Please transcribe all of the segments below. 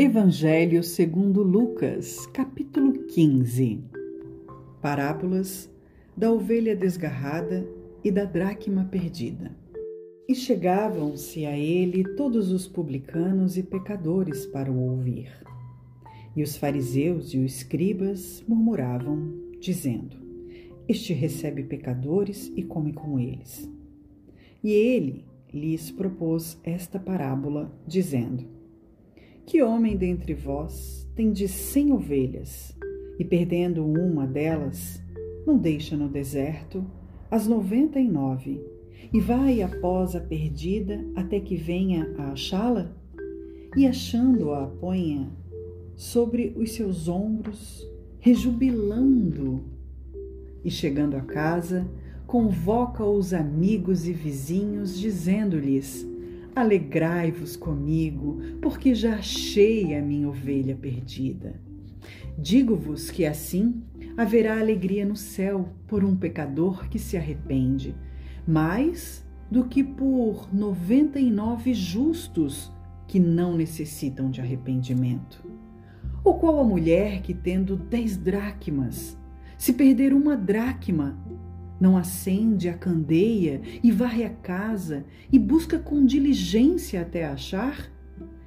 Evangelho segundo Lucas, capítulo 15. Parábolas da ovelha desgarrada e da dracma perdida. E chegavam-se a ele todos os publicanos e pecadores para o ouvir. E os fariseus e os escribas murmuravam, dizendo: Este recebe pecadores e come com eles. E ele lhes propôs esta parábola, dizendo: Que homem dentre vós tem de cem ovelhas, e perdendo uma delas, não deixa no deserto as noventa e nove, e vai após a perdida até que venha a achá-la? E achando-a, ponha sobre os seus ombros, rejubilando. E chegando a casa, convoca os amigos e vizinhos, dizendo-lhes: Alegrai-vos comigo, porque já achei a minha ovelha perdida. Digo-vos que assim haverá alegria no céu por um pecador que se arrepende, mais do que por noventa e nove justos que não necessitam de arrependimento. Ou qual a mulher que, tendo dez dracmas, se perder uma dracma, não acende a candeia e varre a casa e busca com diligência até achar?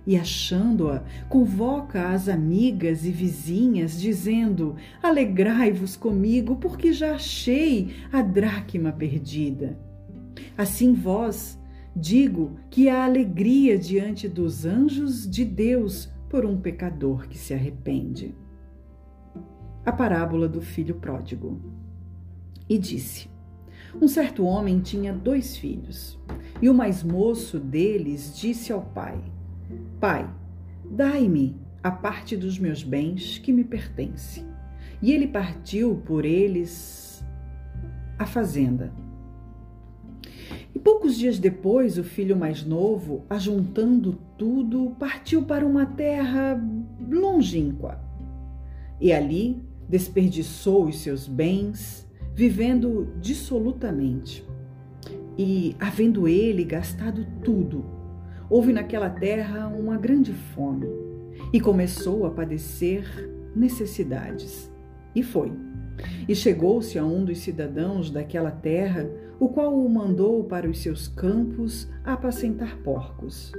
E achando-a, convoca as amigas e vizinhas, dizendo: Alegrai-vos comigo, porque já achei a dracma perdida. Assim vós, digo que há alegria diante dos anjos de Deus por um pecador que se arrepende. A parábola do filho pródigo e disse: Um certo homem tinha dois filhos, e o mais moço deles disse ao pai: Pai, dai-me a parte dos meus bens que me pertence. E ele partiu por eles a fazenda. E poucos dias depois, o filho mais novo, ajuntando tudo, partiu para uma terra longínqua. E ali desperdiçou os seus bens vivendo dissolutamente. E, havendo ele gastado tudo, houve naquela terra uma grande fome e começou a padecer necessidades. E foi. E chegou-se a um dos cidadãos daquela terra, o qual o mandou para os seus campos apacentar porcos.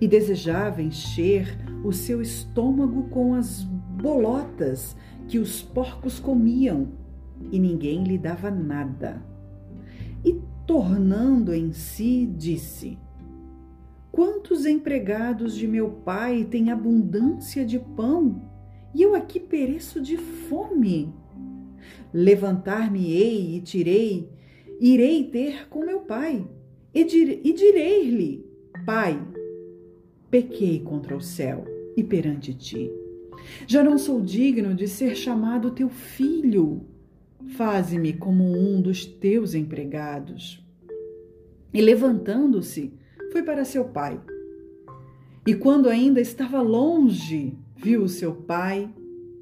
E desejava encher o seu estômago com as bolotas que os porcos comiam e ninguém lhe dava nada. E tornando em si, disse: Quantos empregados de meu pai têm abundância de pão e eu aqui pereço de fome? Levantar-me-ei e tirei, irei ter com meu pai e, dir, e direi-lhe: Pai, pequei contra o céu e perante ti. Já não sou digno de ser chamado teu filho faze-me como um dos teus empregados. E levantando-se, foi para seu pai. E quando ainda estava longe, viu o seu pai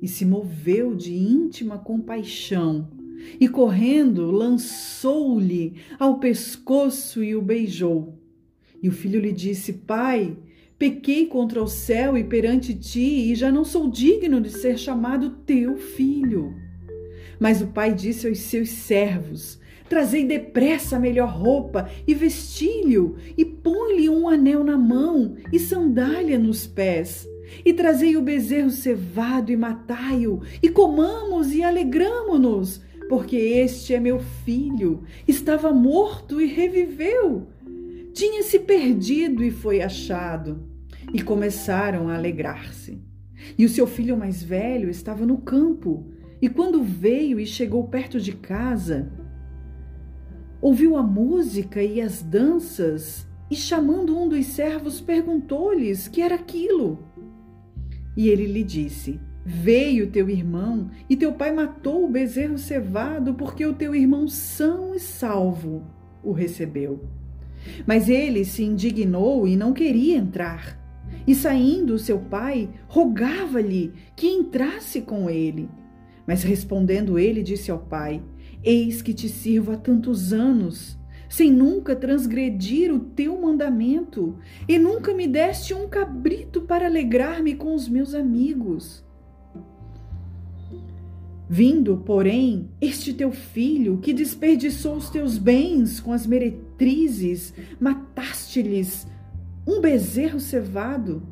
e se moveu de íntima compaixão. E correndo, lançou-lhe ao pescoço e o beijou. E o filho lhe disse: Pai, pequei contra o céu e perante ti, e já não sou digno de ser chamado teu filho. Mas o pai disse aos seus servos: Trazei depressa a melhor roupa e vestilho, e põe-lhe um anel na mão e sandália nos pés. E trazei o bezerro cevado e matai-o, e comamos e alegramo-nos, porque este é meu filho, estava morto e reviveu. Tinha se perdido e foi achado. E começaram a alegrar-se. E o seu filho mais velho estava no campo. E quando veio e chegou perto de casa, ouviu a música e as danças e, chamando um dos servos, perguntou-lhes que era aquilo. E ele lhe disse: Veio teu irmão e teu pai matou o bezerro cevado porque o teu irmão são e salvo o recebeu. Mas ele se indignou e não queria entrar. E saindo seu pai, rogava-lhe que entrasse com ele. Mas respondendo ele, disse ao pai: Eis que te sirvo há tantos anos, sem nunca transgredir o teu mandamento, e nunca me deste um cabrito para alegrar-me com os meus amigos. Vindo, porém, este teu filho, que desperdiçou os teus bens com as meretrizes, mataste-lhes um bezerro cevado.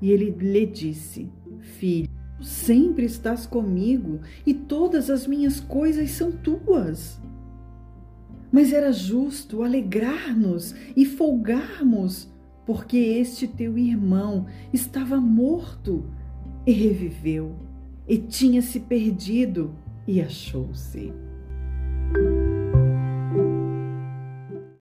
E ele lhe disse: Filho, sempre estás comigo e todas as minhas coisas são tuas. Mas era justo alegrar-nos e folgarmos, porque este teu irmão estava morto e reviveu e tinha se perdido e achou-se.